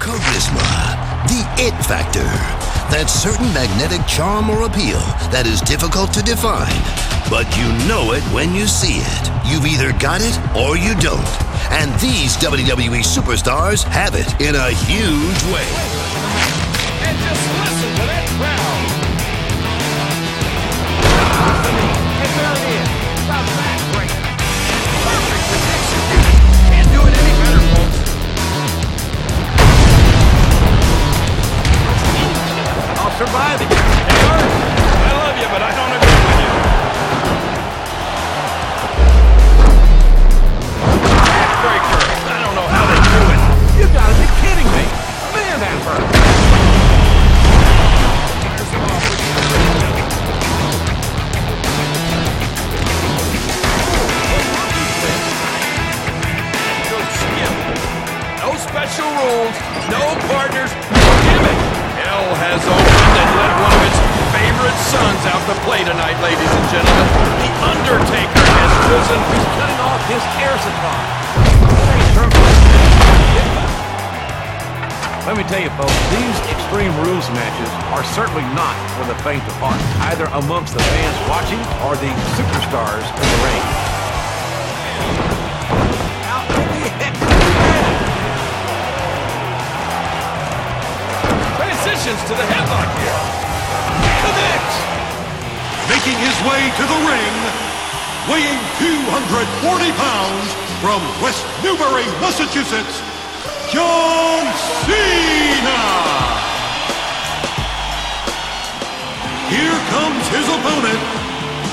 Charisma, the it factor. That certain magnetic charm or appeal that is difficult to define, but you know it when you see it. You've either got it or you don't. And these WWE superstars have it in a huge way. Survive it. Hey, Art, I love you, but I don't agree rules, no partners, no gimmick. Hell has opened and let one of its favorite sons out to play tonight, ladies and gentlemen. The Undertaker has chosen. He's cutting off his air supply. Let me tell you, folks, these Extreme Rules matches are certainly not for the faint of heart, either amongst the fans watching or the superstars in the ring. Transitions to the headlock here. Connects. Making his way to the ring, weighing 240 pounds from West Newbury, Massachusetts, John Cena! Here comes his opponent,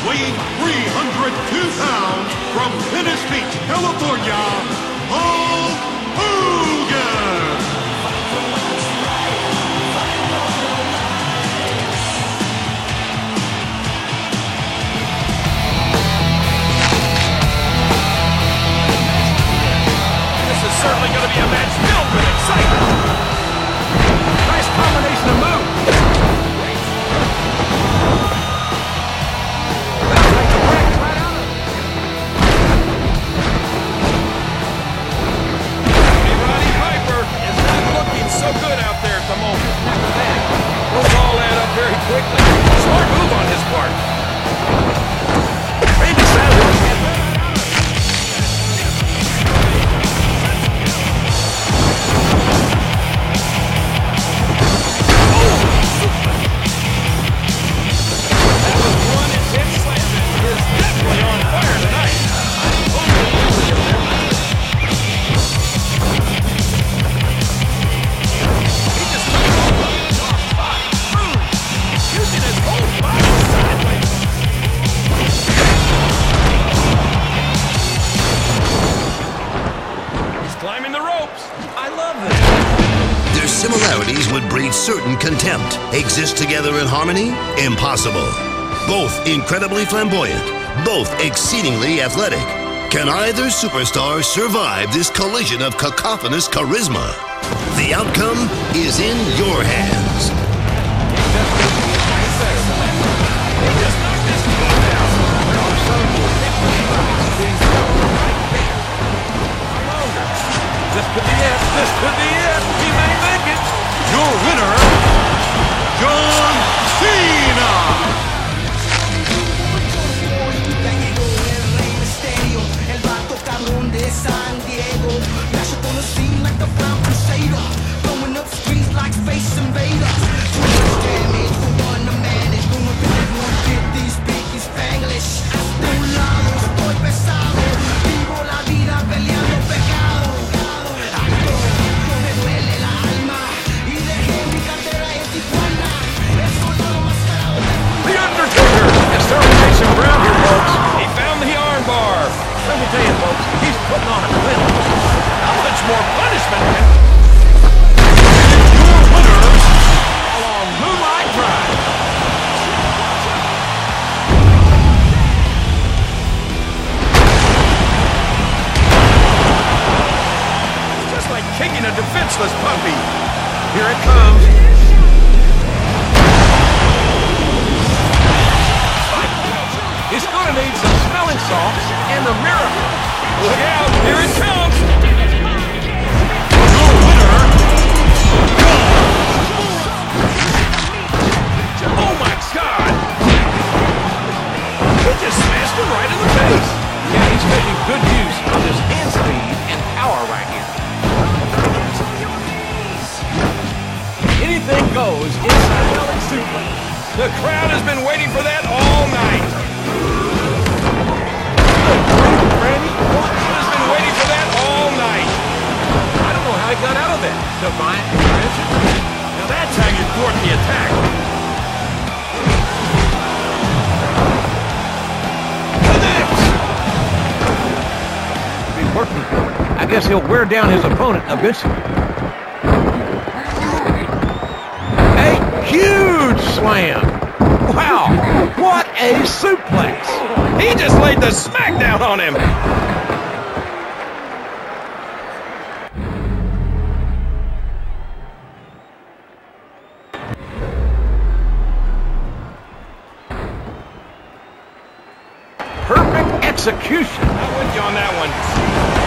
weighing 302 pounds from Venice Beach, California, Hulk Hogan! Up very quickly. Smart move climbing. I love this. Their similarities would breed certain contempt. Exist together in harmony? Impossible. Both incredibly flamboyant, both exceedingly athletic. Can either superstar survive this collision of cacophonous charisma? The outcome is in your hands. a defenseless puppy. Here it comes. It's gonna need some smelling salts and a miracle. Look out, here it comes! Defiant intervention. Now that's how you thwart the attack. Be working. I guess he'll wear down his opponent eventually. A huge slam. Wow, what a suplex. He just laid the smackdown on him. Execution. I'm with you on that one.